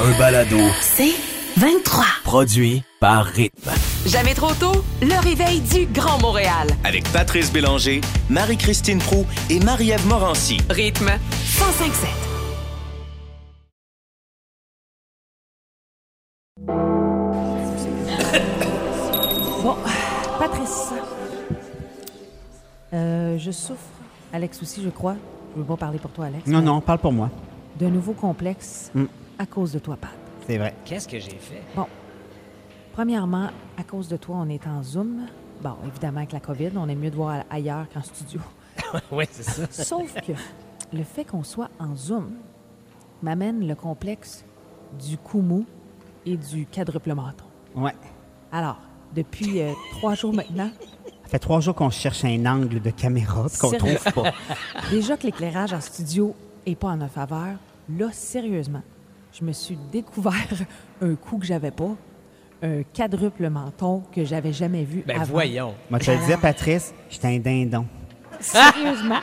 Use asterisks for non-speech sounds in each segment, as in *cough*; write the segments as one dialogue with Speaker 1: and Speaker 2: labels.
Speaker 1: un balado.
Speaker 2: C'est 23.
Speaker 1: Produit par Rythme.
Speaker 2: Jamais trop tôt, le réveil du Grand Montréal.
Speaker 3: Avec Patrice Bélanger, Marie-Christine Prou et Marie-Ève Morancy.
Speaker 2: Rythme 1057. *coughs*
Speaker 4: Bon, Patrice. Euh, je souffre. Alex aussi, je crois. Je veux pas parler pour toi, Alex.
Speaker 5: Non,
Speaker 4: mais
Speaker 5: non, parle pour moi.
Speaker 4: De nouveaux complexes
Speaker 5: Mm.
Speaker 4: À cause de toi, Pat.
Speaker 5: C'est vrai.
Speaker 6: Qu'est-ce que j'ai fait?
Speaker 4: Premièrement, à cause de toi, on est en Zoom. Bon, évidemment, avec la COVID, on est mieux de voir ailleurs qu'en studio. *laughs*
Speaker 6: oui, c'est ça.
Speaker 4: Sauf que le fait qu'on soit en Zoom m'amène le complexe du cou mou et du quadruple menton.
Speaker 5: Ouais.
Speaker 4: Alors, depuis euh, trois jours maintenant,
Speaker 5: Ça fait trois jours qu'on cherche un angle de caméra qu'on trouve pas. *laughs*
Speaker 4: déjà que l'éclairage en studio est pas en notre faveur, là, sérieusement, je me suis découvert *laughs* un cou que j'avais pas, un quadruple menton que j'avais jamais vu
Speaker 6: Ben
Speaker 4: avant.
Speaker 6: voyons.
Speaker 5: Moi, je te le disais, Patrice, j'étais un dindon.
Speaker 4: Sérieusement,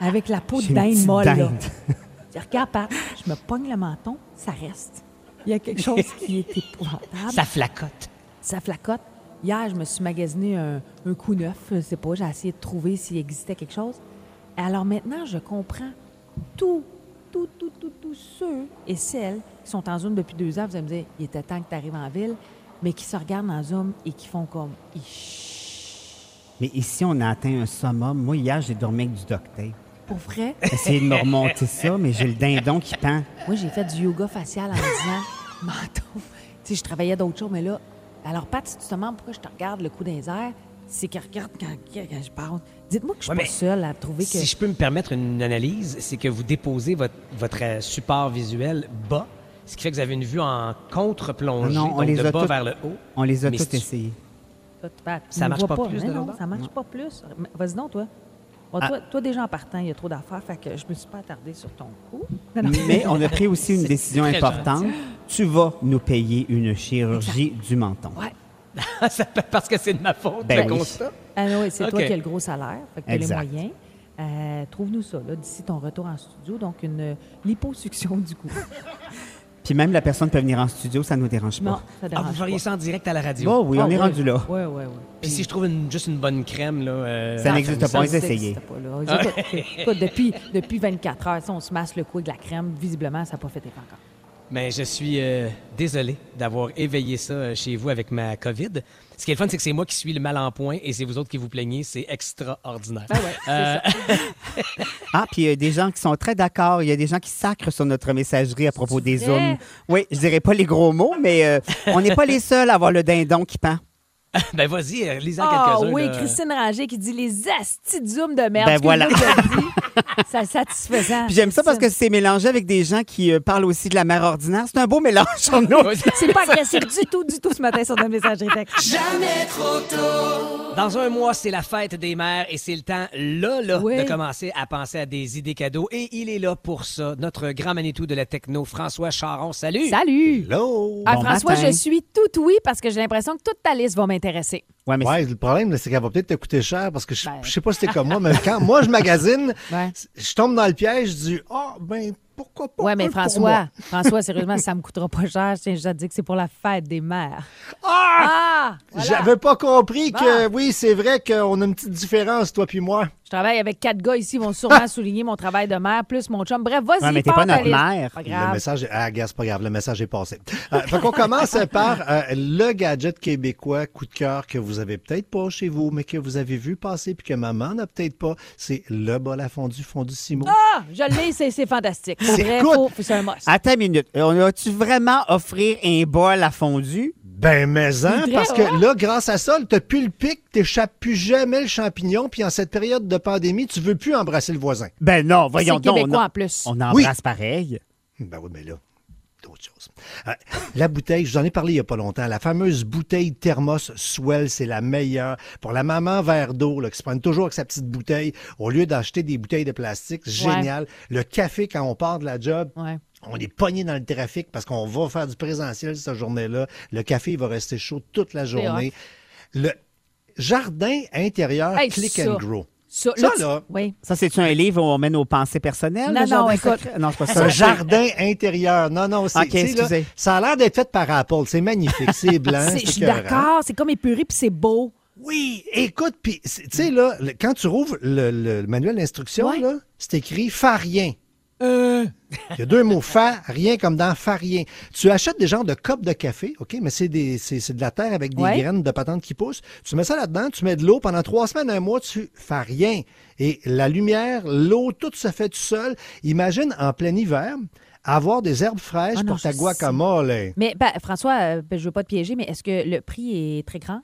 Speaker 4: avec la peau de
Speaker 5: J'ai une
Speaker 4: dinde
Speaker 5: petite
Speaker 4: molle, là.
Speaker 5: dinde.
Speaker 4: Je dis, Regarde, Pat, je me pogne le menton, ça reste. Il y a quelque chose *laughs* qui est épouvantable.
Speaker 6: Ça flacote.
Speaker 4: Ça flacote. Hier, je me suis magasiné un, un coup neuf. Je sais pas, j'ai essayé de trouver s'il existait quelque chose. Alors maintenant, je comprends tout, tous ceux et celles qui sont en Zoom depuis deux ans. Vous allez me dire, il était temps que tu arrives en ville, mais qui se regardent en Zoom et qui font comme...
Speaker 5: Mais ici, on a atteint un summum. Moi, hier, j'ai dormi avec du duct tape.
Speaker 4: Pour vrai, *laughs*
Speaker 5: Essayé de me remonter ça, mais j'ai le dindon qui pend.
Speaker 4: moi, j'ai fait du yoga facial en me disant, *laughs* menton. Tu sais, je travaillais d'autres choses, mais là... Alors, Pat, si tu te demandes pourquoi je te regarde le coup des airs, c'est que regarde quand, quand je parle. Dites-moi que je suis
Speaker 6: Ouais,
Speaker 4: pas seule à trouver que...
Speaker 6: Si je peux me permettre une analyse, c'est que vous déposez votre, votre euh, support visuel bas, ce qui fait que vous avez une vue en contre-plongée,
Speaker 5: Non, on
Speaker 6: donc
Speaker 5: les
Speaker 6: de
Speaker 5: a
Speaker 6: bas
Speaker 5: toutes-
Speaker 6: vers le haut.
Speaker 5: On les a tous essayés.
Speaker 6: Ça marche pas plus de
Speaker 4: non, ça marche pas plus. Vas-y donc, toi. Bon,
Speaker 5: Ah.
Speaker 4: toi, toi, déjà en partant, il y a trop d'affaires, fait que je me suis pas attardée sur ton coup. *laughs*
Speaker 5: Mais on a pris aussi une *laughs* décision importante. Tu vas nous payer une chirurgie du menton.
Speaker 4: Ouais. *laughs*
Speaker 6: Ça peut- Parce que c'est de ma faute,
Speaker 5: Ben oui.
Speaker 6: constat.
Speaker 4: Ah oui, c'est toi qui as le gros salaire, fait que tu as les moyens. Euh, Trouve-nous ça, là, d'ici ton retour en studio. Donc, une euh, liposuction du cou. *laughs*
Speaker 5: Puis même la personne peut venir en studio, ça ne nous dérange
Speaker 4: Non,
Speaker 5: pas.
Speaker 4: ça
Speaker 6: Ah,
Speaker 4: dérange
Speaker 6: vous feriez ça en direct à la radio.
Speaker 5: Oh oui, on
Speaker 4: Ah,
Speaker 5: est
Speaker 4: ouais.
Speaker 5: rendu là.
Speaker 4: Ouais, ouais, ouais.
Speaker 6: Puis si je trouve une- juste une bonne crème, là. euh,
Speaker 5: Ça n'existe pas, ils essayaient.
Speaker 4: Ça n'existe pas, là. Écoute, *laughs* écoute, depuis, depuis 24 heures, si on se masse le cou avec de la crème, visiblement, ça n'a pas fait effet encore.
Speaker 6: Mais je suis euh, désolé d'avoir éveillé ça euh, chez vous avec ma COVID. Ce qui est le fun, c'est que c'est moi qui suis le mal en point et c'est vous autres qui vous plaignez. C'est extraordinaire.
Speaker 4: Ah ouais, c'est
Speaker 6: Euh,
Speaker 4: ça. *laughs*
Speaker 5: Ah, puis il y a des gens qui sont très d'accord. Il y a des gens qui sacrent sur notre messagerie à propos des? Zooms. Oui, je dirais pas les gros mots, mais euh, on n'est pas les seuls à avoir le dindon qui pend. *laughs*
Speaker 6: ben vas-y, euh, lisez-en
Speaker 4: Ah
Speaker 6: quelques-uns.
Speaker 4: oui,
Speaker 6: là.
Speaker 4: Christine Ranger qui dit les astis de merde.
Speaker 5: Ben voilà.
Speaker 4: C'est *laughs* satisfaisant.
Speaker 5: Puis j'aime ça parce que c'est mélangé avec des gens qui euh, parlent aussi de la mère ordinaire. C'est un beau mélange en nous.
Speaker 4: C'est pas *laughs* agressif du tout, du tout ce matin sur notre messagerie texte.
Speaker 6: Dans un mois, c'est la fête des mères et c'est le temps, là, là,
Speaker 4: Oui.
Speaker 6: de commencer à penser à des idées cadeaux. Et il est là pour ça, notre grand Manitou de la techno, François Charon. Salut!
Speaker 4: Salut!
Speaker 7: Hello!
Speaker 4: Ah,
Speaker 5: Bon
Speaker 4: François,
Speaker 5: matin.
Speaker 4: je suis tout oui parce que j'ai l'impression que toute ta liste va
Speaker 5: Ouais, mais
Speaker 7: Ouais, le problème, c'est qu'elle va peut-être te coûter cher parce que je,
Speaker 4: Ben.
Speaker 7: je sais pas si t'es comme moi, mais quand moi je magasine, *laughs*
Speaker 4: Ouais.
Speaker 7: je tombe dans le piège, je dis, ah, ben, pourquoi pas?
Speaker 4: Ouais, mais François,
Speaker 7: moi.
Speaker 4: François, sérieusement, ça me coûtera pas cher. Je tiens juste à te dire que c'est pour la fête des mères.
Speaker 7: Ah!
Speaker 4: Ah! voilà.
Speaker 7: J'avais pas compris que,
Speaker 4: Bon.
Speaker 7: oui, c'est vrai qu'on a une petite différence, toi puis moi.
Speaker 4: Je travaille avec quatre gars ici, ils vont sûrement *laughs* souligner mon travail de mère, plus mon chum. Bref, vas-y,
Speaker 5: Ouais, mais t'es pas notre mère.
Speaker 4: Pas
Speaker 7: Le
Speaker 4: grave.
Speaker 7: message, est... ah, gars, c'est pas grave, le message est passé. Euh, fait qu'on commence *laughs* par euh, le gadget québécois coup de cœur que vous avez peut-être pas chez vous, mais que vous avez vu passer puis que maman n'a peut-être pas. C'est le bol à fondu fondu Simo.
Speaker 4: Ah, je l'ai, c'est c'est fantastique.
Speaker 7: C'est-
Speaker 4: un must.
Speaker 5: Attends une minute. On a-tu vraiment offrir un bol à fondu?
Speaker 7: Ben, mais hein, parce que là, grâce à ça, t'as plus le pic, t'échappes plus jamais le champignon, puis en cette période de pandémie, tu veux plus embrasser le voisin.
Speaker 5: Ben non, voyons donc.
Speaker 4: québécois
Speaker 5: On,
Speaker 4: en plus.
Speaker 5: on embrasse
Speaker 7: Oui.
Speaker 5: pareil.
Speaker 7: Ben oui, mais là, d'autres choses. Euh, la bouteille, je vous en ai parlé il y a pas longtemps, la fameuse bouteille thermos Swell, c'est la meilleure. Pour la maman verre d'eau, qui se prenne toujours avec sa petite bouteille, au lieu d'acheter des bouteilles de plastique, génial. Le café, quand on part de la job,
Speaker 4: Ouais.
Speaker 7: On est pogné dans le trafic parce qu'on va faire du présentiel cette journée-là. Le café, il va rester chaud toute la journée. Le jardin intérieur
Speaker 4: Hey,
Speaker 7: Click
Speaker 4: ça.
Speaker 7: and Grow.
Speaker 4: Ça,
Speaker 7: Ça, là,
Speaker 4: Oui.
Speaker 5: Ça, c'est-tu un livre où on met nos pensées personnelles?
Speaker 4: Non,
Speaker 5: le
Speaker 4: non, écoute.
Speaker 5: secret? Non, c'est pas
Speaker 7: C'est *laughs*
Speaker 5: ça.
Speaker 7: un jardin intérieur. Non, non, c'est.
Speaker 5: Ok,
Speaker 7: tu sais, là,
Speaker 5: excusez.
Speaker 7: ça a l'air d'être fait par Apple. C'est magnifique. C'est *laughs* blanc.
Speaker 4: C'est-
Speaker 7: c'est
Speaker 4: Je suis d'accord, c'est comme épuré puis c'est beau.
Speaker 7: Oui, écoute, puis, c'est- tu sais, là, le- quand tu rouvres le, le manuel d'instruction,
Speaker 4: Ouais.
Speaker 7: là, c'est écrit farien. Il y a deux mots, fa, rien comme dans farien. Tu achètes des genres de copes de café, OK, mais c'est des c'est c'est de la terre avec des
Speaker 4: Ouais.
Speaker 7: graines de patentes qui poussent. Tu mets ça là-dedans, tu mets de l'eau pendant trois semaines, un mois, tu fais rien. Et la lumière, l'eau, tout se fait tout seul. Imagine en plein hiver avoir des herbes fraîches
Speaker 4: Ah non,
Speaker 7: pour ta guacamole.
Speaker 4: Mais ben, François, euh, ben, je veux pas te piéger, mais est-ce que le prix est très grand,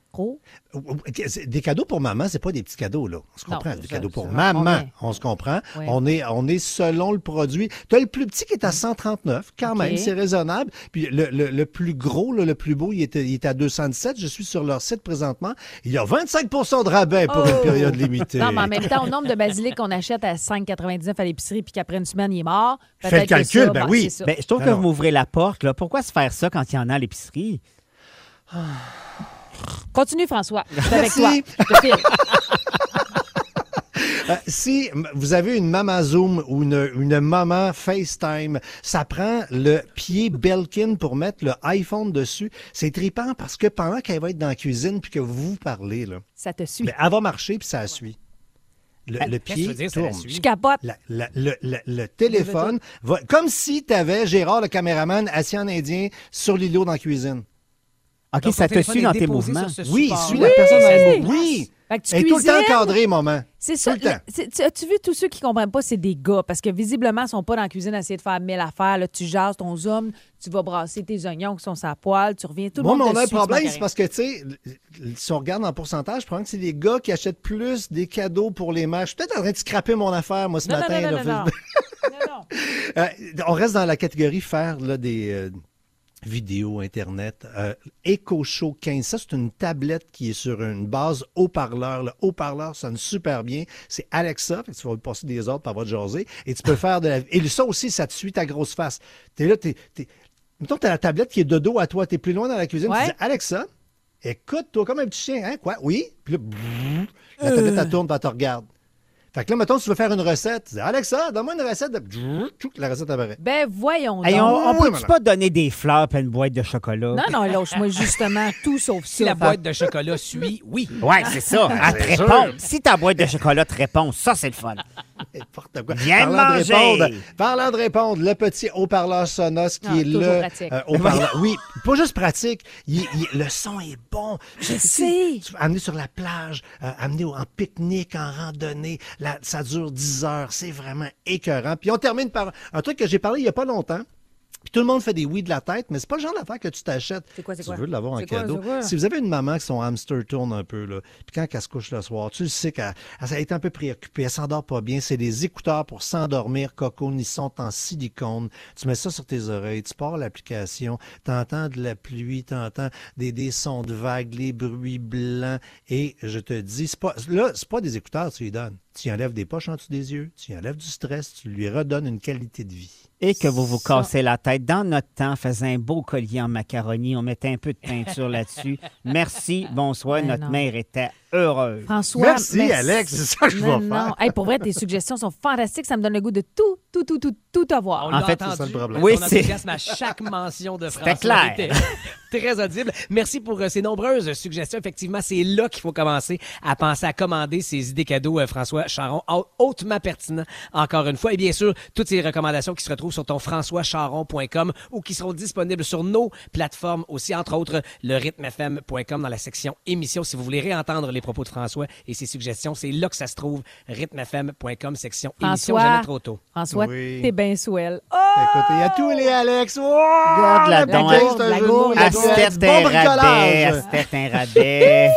Speaker 7: Des cadeaux pour maman, c'est pas des petits cadeaux, là. On se comprend.
Speaker 4: c'est
Speaker 7: des
Speaker 4: ça,
Speaker 7: cadeaux pour maman, on se comprend.
Speaker 4: Ouais.
Speaker 7: On, est, on est selon le produit. Tu as le plus petit qui est à 139, quand
Speaker 4: OK.
Speaker 7: même, c'est raisonnable. Puis le, le- le plus gros, là, le plus beau, il est, il est à 217. Je suis sur leur site présentement. Il y a 25% de rabais pour une
Speaker 4: Oh!
Speaker 7: période limitée.
Speaker 4: Non, mais en même temps, au nombre de basilic qu'on achète à 5,99 à l'épicerie puis qu'après une semaine, il est mort.
Speaker 7: Fais le calcul,
Speaker 4: ça,
Speaker 7: ben
Speaker 4: bon,
Speaker 7: oui.
Speaker 5: Ben, je trouve que vous m'ouvrez la porte. Là. Pourquoi se faire ça quand il y en a à l'épicerie?
Speaker 4: Continue, François. Avec toi. *laughs*
Speaker 7: Euh, si vous avez une maman Zoom ou une, une maman FaceTime, ça prend le pied Belkin pour mettre le iPhone dessus. C'est trippant parce que pendant qu'elle va être dans la cuisine puis que vous vous parlez, là,
Speaker 4: Ça te suit.
Speaker 7: mais elle va marcher puis ça suit. Le, pied
Speaker 6: dire, la
Speaker 7: tourne.
Speaker 6: suit?
Speaker 4: Je capote.
Speaker 7: La- la- le, le- le téléphone va comme si tu avais Gérard le caméraman assis en indien sur l'îlot dans la cuisine.
Speaker 5: OK,
Speaker 6: Donc,
Speaker 5: ça te suit dans tes mouvements.
Speaker 7: Oui,
Speaker 6: support-là.
Speaker 7: suit la personne dans
Speaker 4: Oui.
Speaker 7: le mou- Oui.
Speaker 4: Fait que tu
Speaker 7: Elle est tout le temps encadrée, maman.
Speaker 4: C'est ça. As-tu vu tous ceux qui comprennent pas, c'est des gars parce que visiblement, ils sont pas dans la cuisine à essayer de faire mille affaires. Là, tu jases ton zoom, tu vas brasser tes oignons qui sont sa poêle, tu reviens tout le
Speaker 7: Moi,
Speaker 4: monde.
Speaker 7: mais on
Speaker 4: te
Speaker 7: a un
Speaker 4: suit, tu
Speaker 7: problème, c'est parce que, tu sais, si on regarde en pourcentage, je prends que c'est les gars qui achètent plus des cadeaux pour les mères. Je suis peut-être en train de scraper mon affaire, moi, ce
Speaker 4: Non, non,
Speaker 7: matin.
Speaker 4: non,
Speaker 7: là.
Speaker 4: non, non, non. *laughs* Non, non.
Speaker 7: Euh, on reste dans la catégorie faire là, des euh, vidéos Internet. Euh, Echo Show 15, ça, c'est une tablette qui est sur une base haut-parleur. Le haut-parleur sonne super bien. C'est Alexa, fait que tu vas passer des ordres par votre jaser. Et tu peux faire de la... Et ça aussi, ça te suit ta grosse face. T'es là, t'es... t'es... Mettons, t'as la tablette qui est de dos à toi. T'es plus loin dans la cuisine.
Speaker 4: Ouais.
Speaker 7: Tu dis, Alexa, écoute-toi comme un petit chien. Hein? Quoi? Oui? Puis là, brrr, la tablette, elle tourne, elle te regarde. Fait que là, mettons, tu veux faire une recette. Tu dis, Alexa, donne-moi une recette. De... La recette apparaît.
Speaker 4: Ben, voyons
Speaker 5: Hey,
Speaker 4: donc.
Speaker 5: on, on
Speaker 7: Oui,
Speaker 5: peut-tu pas donner des fleurs et une boîte de chocolat?
Speaker 4: Non, non, lâche-moi justement *laughs* tout sauf ça.
Speaker 6: Si la boîte de chocolat suit, oui.
Speaker 5: Ouais, c'est ça. *laughs* Elle te répond. Si ta boîte de chocolat te répond, ça, c'est le fun.
Speaker 7: N'importe quoi.
Speaker 5: Viens
Speaker 7: Parlant de
Speaker 5: manger.
Speaker 7: répondre, parlant de répondre, le petit haut-parleur Sonos qui
Speaker 4: Ah,
Speaker 7: est le euh, haut-parleur. Oui, pas juste pratique. il- il- le son est bon.
Speaker 4: Je
Speaker 7: Tu-
Speaker 4: sais.
Speaker 7: Tu sur la plage, euh, amener au- en pique-nique, en randonnée. La- ça dure 10 heures. C'est vraiment écœurant. Puis on termine par un truc que j'ai parlé il n'y a pas longtemps. Puis tout le monde fait des oui de la tête, mais c'est pas le genre d'affaire que tu t'achètes.
Speaker 4: C'est quoi, c'est
Speaker 7: tu
Speaker 4: quoi?
Speaker 7: veux l'avoir en
Speaker 4: C'est quoi,
Speaker 7: cadeau.
Speaker 4: c'est quoi?
Speaker 7: Si vous avez une maman qui son hamster tourne un peu, là, puis quand elle se couche le soir, tu le sais qu'elle elle été un peu préoccupée, elle s'endort pas bien. C'est des écouteurs pour s'endormir, Coco, ils sont en silicone. Tu mets ça sur tes oreilles, tu pars l'application, t'entends de la pluie, t'entends des, des sons de vagues, les bruits blancs, et je te dis, c'est pas, là, c'est pas des écouteurs, que tu lui donnes. Tu y enlèves des poches en dessous des yeux, tu y enlèves du stress, tu lui redonnes une qualité de vie.
Speaker 5: Et que vous vous cassez la tête. Dans notre temps, on faisait un beau collier en macaroni. On mettait un peu de peinture là-dessus. Merci, bonsoir.
Speaker 4: Ben
Speaker 5: notre
Speaker 4: non.
Speaker 5: mère était heureuse.
Speaker 4: François.
Speaker 7: Merci, Alex, c'est ça que je
Speaker 4: Non,
Speaker 7: vais
Speaker 4: non.
Speaker 7: faire.
Speaker 4: Hey, pour vrai, tes suggestions sont fantastiques. Ça me donne le goût de tout, tout, tout, tout, tout avoir.
Speaker 6: On
Speaker 5: En
Speaker 6: l'a
Speaker 5: fait,
Speaker 6: entendu.
Speaker 7: c'est ça le problème.
Speaker 5: Oui,
Speaker 6: Ton
Speaker 5: c'est-
Speaker 6: enthousiasme à chaque mention de *laughs*
Speaker 5: C'était
Speaker 6: François
Speaker 5: clair.
Speaker 6: était *laughs* très audible. Merci pour euh, ces nombreuses suggestions. Effectivement, c'est là qu'il faut commencer à penser à commander ces idées cadeaux, euh, François Charon, Hau- hautement pertinent, encore une fois. Et bien sûr, toutes ces recommandations qui se retrouvent sur ton françoischaron.com ou qui seront disponibles sur nos plateformes aussi, entre autres le rythmefm.com dans la section émissions. Si vous voulez réentendre les propos de François et ses suggestions, c'est là que ça se trouve, rythmefm.com, section
Speaker 4: François.
Speaker 6: jamais trop tôt.
Speaker 4: François,
Speaker 7: Oui.
Speaker 4: t'es bien swell. Oh!
Speaker 7: Écoute, il y a tous les Alex. Wow!
Speaker 5: Regarde la
Speaker 7: bouteille, c'est un.
Speaker 5: Astette
Speaker 7: Bon
Speaker 5: un rabais. Astette un rabais.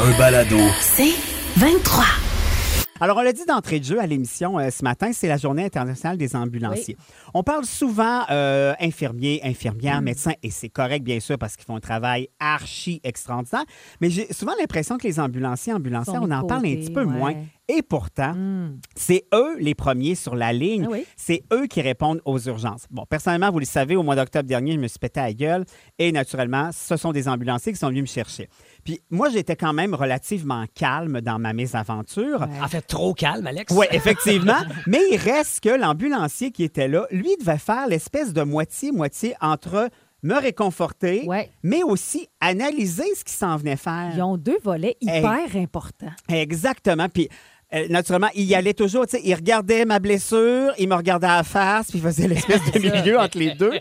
Speaker 1: Un balado.
Speaker 2: C'est 23.
Speaker 5: Alors, on l'a dit d'entrée de jeu à l'émission euh, ce matin, c'est la Journée internationale des ambulanciers. On parle souvent euh, infirmiers, infirmières, médecins, et c'est correct, bien sûr, parce qu'ils font un travail archi extraordinaire. Mais j'ai souvent l'impression que les ambulanciers, ambulancières, on en parle un petit peu
Speaker 4: ouais.
Speaker 5: moins. Et pourtant, c'est eux les premiers sur la ligne.
Speaker 4: Ah oui.
Speaker 5: C'est eux qui répondent aux urgences. Bon, personnellement, vous le savez, au mois d'octobre dernier, je me suis pété à la gueule. Et naturellement, ce sont des ambulanciers qui sont venus me chercher. Puis moi, j'étais quand même relativement calme dans ma mésaventure.
Speaker 4: Ouais.
Speaker 6: En fait, trop calme, Alex.
Speaker 5: Oui, effectivement. *laughs* Mais il reste que l'ambulancier qui était là, lui, devait faire l'espèce de moitié-moitié entre me réconforter,
Speaker 4: Ouais.
Speaker 5: mais aussi analyser ce qu'il s'en venait faire.
Speaker 4: Ils ont deux volets hyper importants.
Speaker 5: Exactement. Puis, euh, naturellement, il y allait toujours, tu sais, il regardait ma blessure, il me regardait à la face, puis il faisait l'espèce *laughs* de milieu entre les deux.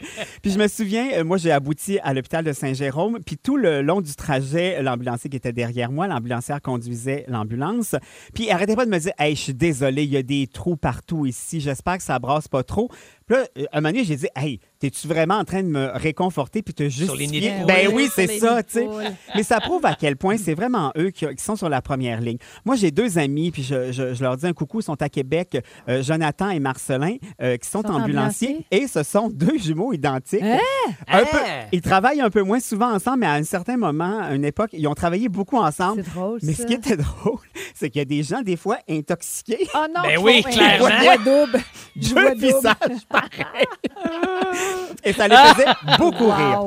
Speaker 5: Puis je me souviens, euh, moi, j'ai abouti à l'hôpital de Saint-Jérôme, puis tout le long du trajet, l'ambulancier qui était derrière moi, l'ambulancière conduisait l'ambulance, puis il arrêtait pas de me dire, hey, je suis désolé, il y a des trous partout ici, j'espère que ça brasse pas trop. Puis là, euh, à un moment donné, j'ai dit, hey, t'es-tu vraiment en train de me réconforter puis te justifier? Ben oui, c'est ça, tu sais. Mais ça prouve à quel point c'est vraiment eux qui, qui sont sur la première ligne. Moi, j'ai deux amis, puis je, je- je leur dis un coucou, ils sont à Québec, euh, Jonathan et Marcelin, euh, qui sont,
Speaker 4: Sont
Speaker 5: ambulanciers,
Speaker 4: ambulanciers?
Speaker 5: et ce sont deux jumeaux identiques.
Speaker 4: Hein?
Speaker 5: Un
Speaker 6: Hein?
Speaker 5: peu, ils travaillent un peu moins souvent ensemble, mais à un certain moment, à une époque, ils ont travaillé beaucoup ensemble.
Speaker 4: C'est drôle,
Speaker 5: Mais
Speaker 4: ça.
Speaker 5: ce qui était *laughs* drôle, c'est qu'il y a des gens, des fois, intoxiqués.
Speaker 4: Oh non,
Speaker 6: Ben oui, clairement.
Speaker 4: Je vois double. Je vois
Speaker 5: Deux
Speaker 4: double.
Speaker 5: visages pareils. Et ça les faisait *laughs* beaucoup rire.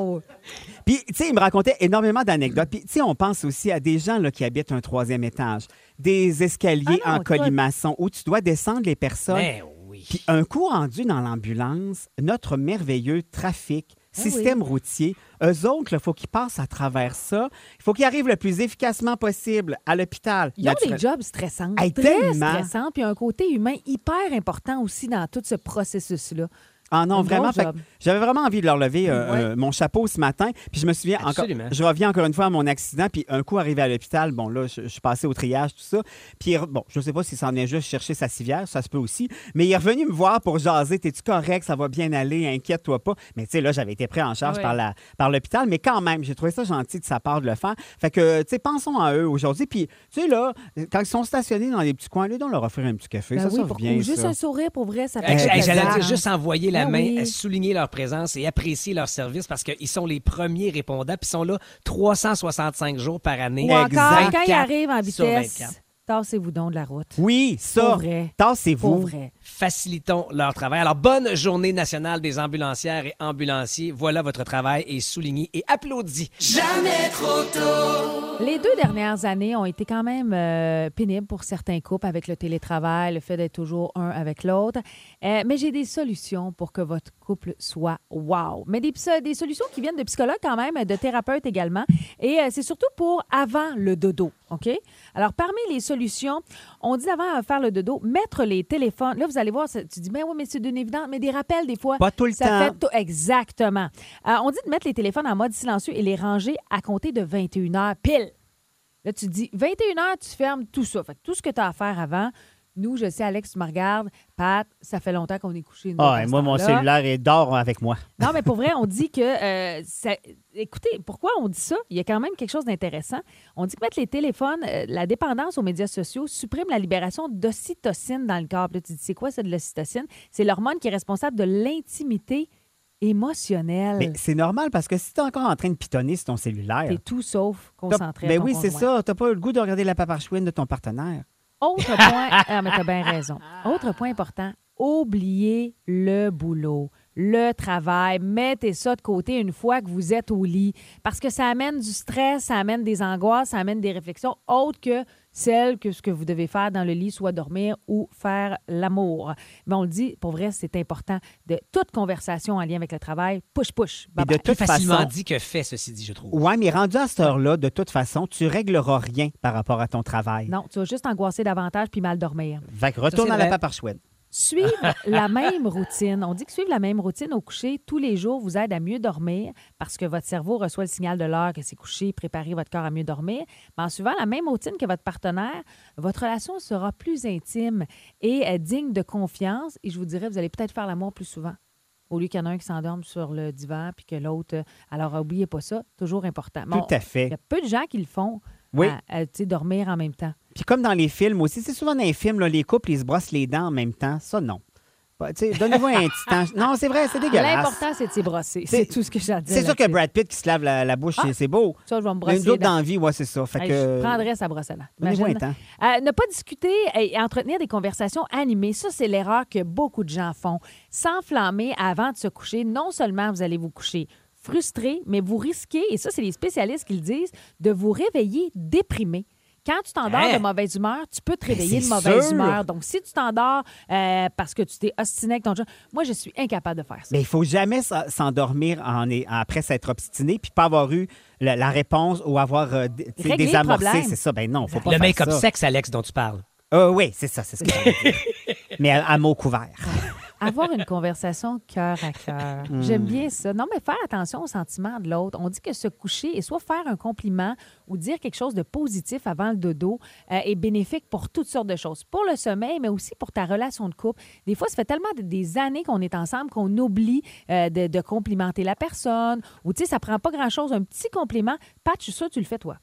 Speaker 5: Puis, tu sais, il me racontait énormément d'anecdotes. Puis, tu sais, on pense aussi à des gens là, qui habitent un troisième étage, des escaliers
Speaker 4: Ah non,
Speaker 5: en
Speaker 4: toi-
Speaker 5: colimaçon où tu dois descendre les personnes.
Speaker 6: Ben oui.
Speaker 5: Puis, un coup rendu dans l'ambulance, notre merveilleux trafic,
Speaker 4: Ah
Speaker 5: système routier, eux autres, il faut qu'ils passent à travers ça. Il faut qu'ils arrivent le plus efficacement possible à l'hôpital.
Speaker 4: Ils ont
Speaker 5: naturel-
Speaker 4: des jobs stressants.
Speaker 5: Hey,
Speaker 4: très
Speaker 5: tellement.
Speaker 4: stressants. Puis un côté humain hyper important aussi dans tout ce processus-là.
Speaker 5: Ah non,
Speaker 4: Un
Speaker 5: vraiment.
Speaker 4: bon
Speaker 5: fait
Speaker 4: job.
Speaker 5: que J'avais vraiment envie de leur lever euh,
Speaker 4: Ouais.
Speaker 5: euh, mon chapeau ce matin. Puis je me souviens encore.
Speaker 6: Absolument.
Speaker 5: Je reviens encore une fois à mon accident. Puis un coup arrivé à l'hôpital, bon là, je, je suis passé au triage, tout ça. Puis bon, je sais pas s'il s'en est juste chercher sa civière, ça se peut aussi. Mais il est revenu me voir pour jaser. T'es-tu correct? Ça va bien aller? Inquiète-toi pas. Mais tu sais, là, j'avais été pris en charge
Speaker 4: Ouais.
Speaker 5: par la par l'hôpital. Mais quand même, j'ai trouvé ça gentil de sa part de le faire. Fait que, tu sais, pensons à eux aujourd'hui. Puis, tu sais, là, quand ils sont stationnés dans les petits coins, allez donc leur offrir un petit café.
Speaker 4: Ben
Speaker 5: ça
Speaker 4: oui, pour
Speaker 5: bien,
Speaker 4: ou juste
Speaker 5: ça.
Speaker 4: un sourire, pour vrai, ça fait
Speaker 6: Hey, hey,
Speaker 4: la
Speaker 6: J'allais dire juste envoyer la
Speaker 4: Ben
Speaker 6: main,
Speaker 4: oui.
Speaker 6: euh, souligner leur présence et apprécier leur service parce qu'ils sont les premiers répondants puis ils sont là 365 jours par année.
Speaker 4: Ou encore,
Speaker 5: Exact.
Speaker 4: quand ils
Speaker 6: 24
Speaker 4: arrivent en vitesse,
Speaker 6: 24.
Speaker 4: tassez-vous donc de la route.
Speaker 5: Oui, ça.
Speaker 4: Pour vrai. Pour
Speaker 5: Tassez-vous.
Speaker 4: vrai.
Speaker 6: Facilitons leur travail. Alors, bonne journée nationale des ambulancières et ambulanciers. Voilà votre travail est souligné et applaudi.
Speaker 4: Les deux dernières années ont été quand même euh, pénibles pour certains couples avec le télétravail, le fait d'être toujours un avec l'autre. Euh, mais j'ai des solutions pour que votre couple soit wow. Mais des, solutions qui viennent de psychologues quand même, de thérapeutes également. Et euh, c'est surtout pour avant le dodo, OK? Alors, parmi les solutions, on dit avant de faire le dodo, mettre les téléphones. Là, vous allez voir, ça- tu dis, mais oui, mais c'est d'une évidence, mais des rappels des fois.
Speaker 5: Pas tout le
Speaker 4: ça
Speaker 5: temps.
Speaker 4: fait exactement. Euh, on dit de mettre les téléphones en mode silencieux et les ranger à compter de 21 heures pile. Là, tu dis 21 heures, tu fermes tout ça. Fait que tout ce que tu as à faire avant, nous, je sais, Alex, tu me regardes, Pat, ça fait longtemps qu'on est couché.
Speaker 5: Ah, et moi, mon cellulaire est d'or avec moi.
Speaker 4: Non, mais pour vrai, on dit *laughs* que. euh, ça- Écoutez, pourquoi on dit ça? Il y a quand même quelque chose d'intéressant. On dit que mettre les téléphones, euh, la dépendance aux médias sociaux supprime la libération d'ocytocine dans le corps. Puis Là, tu dis, c'est quoi, c'est de l'ocytocine? C'est l'hormone qui est responsable de l'intimité émotionnelle.
Speaker 5: Mais c'est normal parce que si tu es encore en train de pitonner sur ton cellulaire.
Speaker 4: T'es tout sauf concentré. à
Speaker 5: Ben oui, c'est ça. T'as pas le goût de regarder la paparchouine de ton partenaire.
Speaker 4: Autre point, *laughs* ah, mais t'as bien raison. Autre point important, oubliez le boulot, le travail. Mettez ça de côté une fois que vous êtes au lit parce que ça amène du stress, ça amène des angoisses, ça amène des réflexions autres que celles que ce que vous devez faire dans le lit, soit dormir ou faire l'amour. Mais on le dit, pour vrai, c'est important de toute conversation en lien avec le travail, push, push.
Speaker 5: Et
Speaker 4: Bye
Speaker 5: de
Speaker 4: bye.
Speaker 6: Plus
Speaker 5: toute
Speaker 6: facilement
Speaker 5: façon.
Speaker 6: dit que fait, ceci dit, je trouve.
Speaker 5: Ouais, mais rendu à cette heure-là, de toute façon, tu régleras rien par rapport à ton travail.
Speaker 4: Non, tu vas juste angoisser davantage puis mal dormir.
Speaker 5: Fait que retourne
Speaker 6: Ça,
Speaker 5: à la
Speaker 6: vrai.
Speaker 4: Suivre la même routine. On dit que suivre la même routine au coucher tous les jours vous aide à mieux dormir parce que votre cerveau reçoit le signal de l'heure que c'est couché, préparer votre corps à mieux dormir. Mais en suivant la même routine que votre partenaire, votre relation sera plus intime et euh, digne de confiance. Et je vous dirais, vous allez peut-être faire l'amour plus souvent. Au lieu qu'il y en a un qui s'endorme sur le divan puis que l'autre. euh, Alors, oubliez pas ça, toujours important. Bon,
Speaker 5: Tout à
Speaker 4: Il
Speaker 5: fait.
Speaker 4: y a peu de gens qui le font,
Speaker 5: Oui.
Speaker 4: à- dormir en même temps.
Speaker 5: Puis comme dans les films aussi, c'est souvent dans les films, là, les couples, ils se brossent les dents en même temps. Ça, non. sais, Donnez-vous un petit temps. *laughs* Non, c'est vrai, c'est dégueulasse.
Speaker 4: L'important, c'est de s'y brosser.
Speaker 5: C'est-
Speaker 4: tout ce que j'ai à dire.
Speaker 5: C'est sûr que. Brad Pitt qui se lave la, la bouche,
Speaker 4: Ah.
Speaker 5: c'est- beau.
Speaker 4: Ça, je vais me brosser.
Speaker 5: une autre d'envie, ouais, c'est ça. Fait
Speaker 4: Hey,
Speaker 5: que.
Speaker 4: Je prendrais sa brosse à dents.
Speaker 5: Donnez-vous un temps.
Speaker 4: Euh, ne pas discuter et entretenir des conversations animées, ça, c'est l'erreur que beaucoup de gens font. S'enflammer avant de se coucher, non seulement vous allez vous coucher frustré, mais vous risquez, et ça, c'est les spécialistes qui le disent, de vous réveiller déprimé. Quand tu t'endors
Speaker 6: Hein?
Speaker 4: de mauvaise humeur, tu peux te réveiller de mauvaise
Speaker 5: sûr.
Speaker 4: humeur. Donc, si tu t'endors euh, parce que tu t'es ostiné avec ton chum, moi, je suis incapable de faire ça.
Speaker 5: Mais il faut jamais s'endormir en après s'être obstiné puis pas avoir eu la, la réponse ou avoir euh, désamorcé. C'est ça. Ben non, faut pas
Speaker 6: Le
Speaker 5: faire
Speaker 6: make-up sexe, Alex, dont tu parles.
Speaker 5: Euh, oui, c'est ça, c'est ce que j'allais dire. *laughs* Mais à, à mots couverts.
Speaker 4: Avoir une conversation cœur à cœur. *laughs*
Speaker 5: Hmm.
Speaker 4: J'aime bien ça. Non, mais faire attention aux sentiments de l'autre. On dit que se coucher et soit faire un compliment ou dire quelque chose de positif avant le dodo euh, est bénéfique pour toutes sortes de choses. Pour le sommeil, mais aussi pour ta relation de couple. Des fois, ça fait tellement de- des années qu'on est ensemble qu'on oublie euh, de, de complimenter la personne. Ou, tu sais, ça prend pas grand-chose. Un petit compliment. Pat, je suis sûre que tu le fais, toi.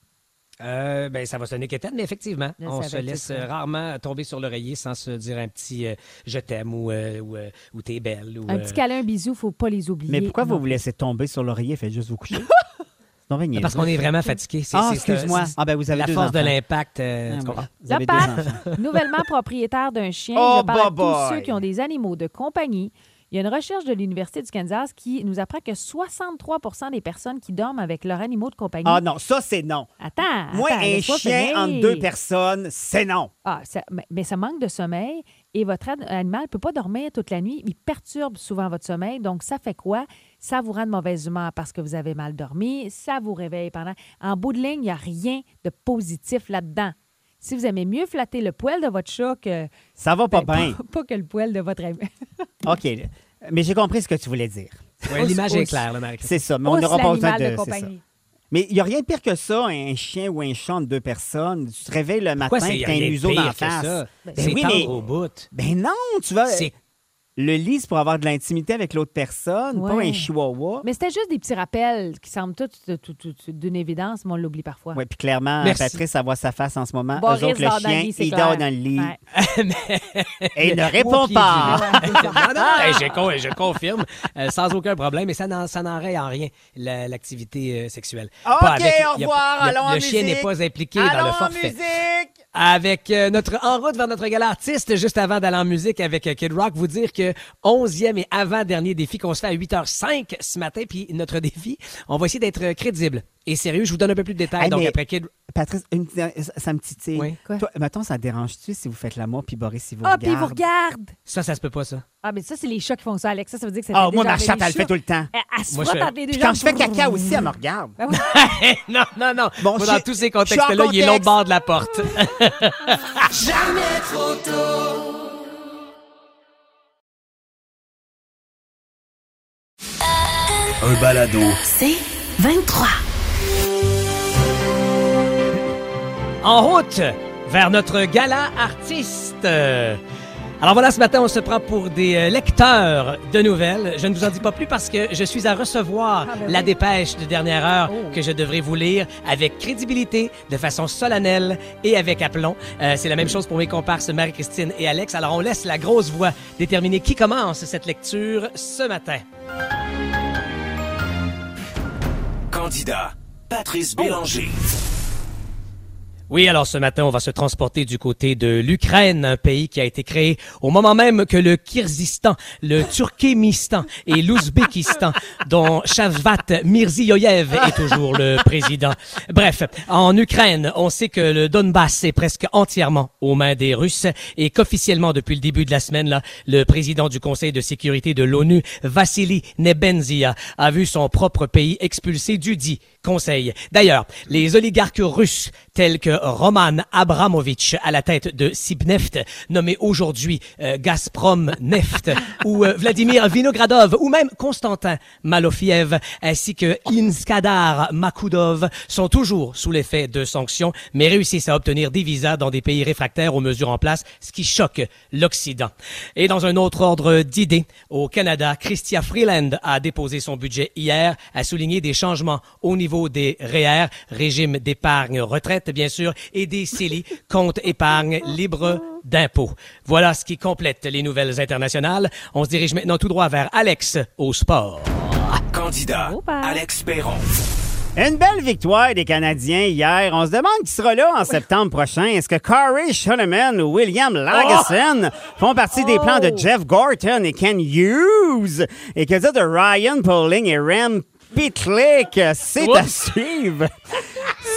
Speaker 6: Euh, ben, ça va sonner quétaine, mais effectivement,
Speaker 4: Je
Speaker 6: on se laisse
Speaker 4: ça.
Speaker 6: euh, rarement tomber sur l'oreiller sans se dire un petit euh, je t'aime ou, euh, ou, euh, ou t'es belle. Ou,
Speaker 4: Un
Speaker 6: euh,
Speaker 4: petit câlin, un bisou, faut pas les oublier.
Speaker 5: Mais pourquoi
Speaker 4: Non.
Speaker 5: vous vous laissez tomber sur l'oreiller? Faites juste vous coucher. *laughs* Donc bien
Speaker 6: Parce qu'on est vraiment fatigué. C'est-
Speaker 5: Ah, excuse-moi. Ah, ben, vous avez
Speaker 6: La
Speaker 5: deux
Speaker 6: force de
Speaker 5: enfants.
Speaker 6: l'impact. euh,
Speaker 5: Ah? Vous avez deux enfants. *laughs*
Speaker 4: nouvellement propriétaire d'un chien,
Speaker 5: Oh,
Speaker 4: je parle à
Speaker 5: boy,
Speaker 4: tous ceux qui ont des animaux de compagnie. Il y a une recherche de l'Université du Kansas qui nous apprend que 63 des personnes qui dorment avec leurs animaux de compagnie.
Speaker 5: Ah non, ça c'est non.
Speaker 4: Attends,
Speaker 5: Moi,
Speaker 4: attends,
Speaker 5: un chien entre deux personnes, c'est non.
Speaker 4: Ah, ça- mais, ça manque de sommeil et votre an- animal ne peut pas dormir toute la nuit. Il perturbe souvent votre sommeil. Donc, ça fait quoi? Ça vous rend de mauvaise humeur parce que vous avez mal dormi. Ça vous réveille pendant. En bout de ligne, il n'y a rien de positif là-dedans. Si vous aimez mieux flatter le poil de votre chat que.
Speaker 5: Ça va pas
Speaker 4: ben,
Speaker 5: bien.
Speaker 4: Pas, pas que le poil de votre ami. *laughs*
Speaker 5: OK. Mais j'ai compris ce que tu voulais dire.
Speaker 6: Ouais, L'image est claire, là, marie
Speaker 5: C'est ça, mais on n'aura pas besoin de.
Speaker 4: de compagnie.
Speaker 5: Mais il n'y a rien de pire que ça, un chien ou un chat entre deux personnes. Tu te réveilles le matin et t'as un
Speaker 6: de
Speaker 5: museau d'en face.
Speaker 6: ça?
Speaker 5: Ben
Speaker 6: C'est
Speaker 5: oui, mais-
Speaker 6: au bout.
Speaker 5: Ben non, tu vas.
Speaker 6: C'est
Speaker 5: Le lit, c'est pour avoir de l'intimité avec l'autre personne, pas un chihuahua.
Speaker 4: Mais c'était juste des petits rappels qui semblent tous tout- tout- tout- tout d'une évidence, mais on l'oublie parfois.
Speaker 5: Oui, puis clairement,
Speaker 6: Merci.
Speaker 5: Patrice, ça voit sa face en ce moment.
Speaker 4: Boris
Speaker 5: Eux autres, le
Speaker 4: le
Speaker 5: chien,
Speaker 4: lit,
Speaker 5: il
Speaker 4: clair.
Speaker 5: dort dans le lit
Speaker 4: Ouais. *laughs*
Speaker 5: et il ne répond pas.
Speaker 6: du lit. non, non, hey, je, con- je confirme, euh, sans aucun problème, mais ça n'en- ça n'enraye en rien la- l'activité euh, sexuelle.
Speaker 5: OK,
Speaker 6: Pas avec-
Speaker 5: au revoir,
Speaker 6: a-
Speaker 5: allons en
Speaker 6: Le chien n'est pas impliqué dans
Speaker 5: Allons
Speaker 6: le
Speaker 5: en
Speaker 6: forfait.
Speaker 5: musique.
Speaker 6: Avec euh, notre en route vers notre gala artiste, juste avant d'aller en musique avec euh, Kid Rock, vous dire que 11e et avant-dernier défi qu'on se fait à 8h05 ce matin, puis notre *laughs* défi, on va essayer d'être euh, crédible et sérieux. Je vous donne un peu plus de détails.
Speaker 5: Hey,
Speaker 6: donc après Kid
Speaker 5: Patrice, une ça me titille.
Speaker 6: Oui.
Speaker 4: Quoi?
Speaker 5: Toi, mettons, ça te dérange-tu si vous faites l'amour puis Boris, il vous
Speaker 4: Ah, puis vous regarde?
Speaker 6: ça, ça se peut pas, ça.
Speaker 4: Ah, mais ça, c'est les chats qui font ça, Alex. Ça, ça veut dire que ça
Speaker 5: Ah,
Speaker 4: fait
Speaker 5: moi, ma chatte, elle le fait tout le temps.
Speaker 4: Elle, elle se
Speaker 6: Moi,
Speaker 4: frotte
Speaker 6: je
Speaker 4: entre les deux
Speaker 5: Puis quand je fais caca aussi, elle me regarde.
Speaker 4: Ben oui. *laughs*
Speaker 6: non, non, non.
Speaker 5: Bon,
Speaker 6: Moi, dans tous ces contextes-là, il est l'autre bord de la porte. *laughs*
Speaker 1: Un balado.
Speaker 2: C'est 23.
Speaker 6: En route vers notre gala artiste. Alors voilà, ce matin, on se prend pour des euh, lecteurs de nouvelles. Je ne vous en dis pas plus parce que je suis à recevoir
Speaker 4: Ah, ben
Speaker 6: la
Speaker 4: oui.
Speaker 6: dépêche de dernière heure
Speaker 4: Oh.
Speaker 6: que je devrais vous lire avec crédibilité, de façon solennelle et avec aplomb. Euh, C'est la même chose pour mes comparses Marie-Christine et Alex. Alors on laisse la grosse voix déterminer qui commence cette lecture ce matin.
Speaker 3: Candidat, Patrice Bélanger.
Speaker 6: Oui, alors ce matin, on va se transporter du côté de l'Ukraine, un pays qui a été créé au moment même que le Kyrgyzstan, le Turkménistan et l'Ouzbékistan, *laughs* dont Shavkat Mirziyoyev est toujours le président. Bref, en Ukraine, on sait que le Donbass est presque entièrement aux mains des Russes et qu'officiellement, depuis le début de la semaine, là, le président du Conseil de sécurité de l'ONU, Vassili Nebenzia, a vu son propre pays expulsé du dit Conseil. D'ailleurs, les oligarques russes tels que Roman Abramovich à la tête de Sibneft, nommé aujourd'hui euh, Gazprom Neft, *laughs* ou euh, Vladimir Vinogradov, ou même Konstantin Malofiev, ainsi que Inskadar Makudov, sont toujours sous l'effet de sanctions, mais réussissent à obtenir des visas dans des pays réfractaires aux mesures en place, ce qui choque l'Occident. Et dans un autre ordre d'idées, au Canada, Chrystia Freeland a déposé son budget hier, a souligné des changements au niveau des REER, régime d'épargne retraite, bien sûr, et des CELI, *laughs* compte épargne libre d'impôts. Voilà ce qui complète les nouvelles internationales. On se dirige maintenant tout droit vers Alex au sport.
Speaker 1: Candidat
Speaker 4: Oh.
Speaker 1: Alex Perron.
Speaker 5: Une belle victoire des Canadiens hier. On se demande qui sera là en septembre prochain. Est-ce que Corey Schoenemann ou William Lagesson font partie des plans de Jeff Gorton et Ken Hughes? Et que dire de Ryan Pauling et Rem Pitlick? C'est à suivre.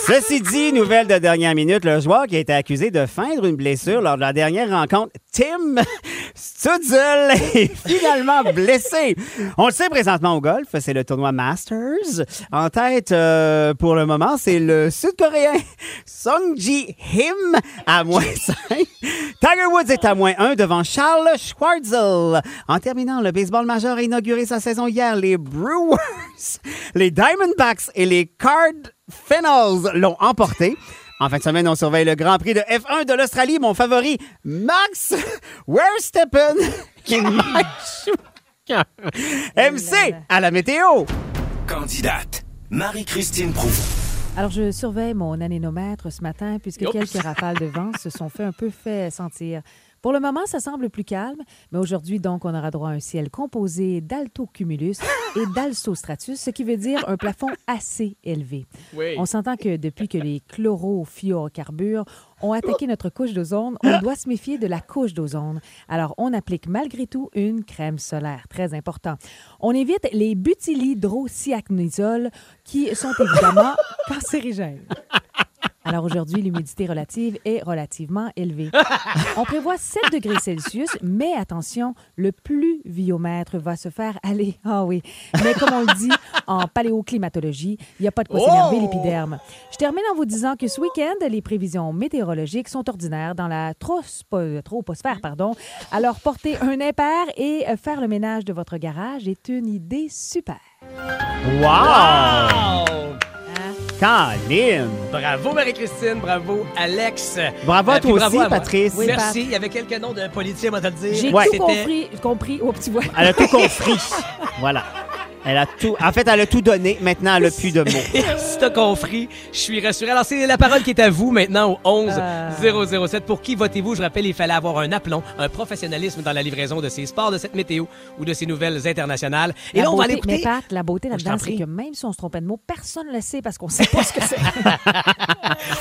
Speaker 5: Ceci dit, nouvelle de dernière minute, le joueur qui a été accusé de feindre une blessure lors de la dernière rencontre, Tim *laughs* Stutzel, est finalement blessé. On le sait présentement au golf, c'est le tournoi Masters. En tête, euh, pour le moment, c'est le Sud-Coréen Sung Ji Him à moins 5. Tiger Woods est à moins 1 devant Charles Schwartzel. En terminant, le baseball majeur a inauguré sa saison hier. Les Brewers, les Diamondbacks et les Cardinals l'ont emporté. En fin de semaine, on surveille le Grand Prix de F1 de l'Australie. Mon favori, Max Verstappen. *laughs* Schumacher. MC à la météo.
Speaker 1: Candidate Marie-Christine Prou.
Speaker 4: Alors, je surveille mon anémomètre ce matin puisque quelques rafales de vent se sont fait un peu fait sentir. Pour le moment, ça semble plus calme, mais aujourd'hui, donc, on aura droit à un ciel composé d'altocumulus *laughs* et d'alsostratus, ce qui veut dire un plafond assez élevé. On s'entend que depuis que les chlorofluorocarbures ont attaqué notre couche d'ozone, on doit se méfier de la couche d'ozone. Alors, on applique malgré tout une crème solaire, très important. On évite les butylhydrocyanidol qui sont évidemment *laughs* cancérigènes. Alors aujourd'hui, l'humidité relative est relativement élevée. *laughs* On prévoit 7 degrés Celsius, mais attention, le pluviomètre va se faire aller. Ah oui. Mais comme on le dit en paléoclimatologie, il n'y a pas de quoi s'énerver l'épiderme. Je termine en vous disant que ce week-end, les prévisions météorologiques sont ordinaires dans la trospo- troposphère. Pardon. Alors porter un impair et faire le ménage de votre garage est une idée super.
Speaker 5: Wow!
Speaker 6: Oh!
Speaker 5: Caroline!
Speaker 6: Bravo Marie-Christine, bravo Alex.
Speaker 5: Bravo à
Speaker 6: Euh,
Speaker 5: toi aussi,
Speaker 6: à.
Speaker 5: Patrice.
Speaker 4: Oui,
Speaker 6: Merci.
Speaker 4: Pat.
Speaker 6: Il y avait quelques noms de politiciens, on va te le dire.
Speaker 4: J'ai
Speaker 5: Ouais.
Speaker 4: tout compris, compris au petit voix.
Speaker 5: Elle a tout *laughs* compris. voilà. Elle a tout. En fait, elle a tout donné. Maintenant, elle a plus de mots. *laughs*
Speaker 6: si t'as compris, je suis rassuré. Alors, c'est la parole qui est à vous maintenant au 11
Speaker 4: Ah.
Speaker 6: 007. Pour qui votez-vous? Je rappelle, il fallait avoir un aplomb, un professionnalisme dans la livraison de ces sports, de cette météo ou de ces nouvelles internationales. Et
Speaker 4: La
Speaker 6: là, on va
Speaker 4: beauté-
Speaker 6: aller écouter...
Speaker 4: Mais Pat, la beauté
Speaker 6: Oh, je
Speaker 4: là-dedans, c'est que même si on se trompait de mot, personne ne le sait parce qu'on sait pas ce que c'est. *laughs*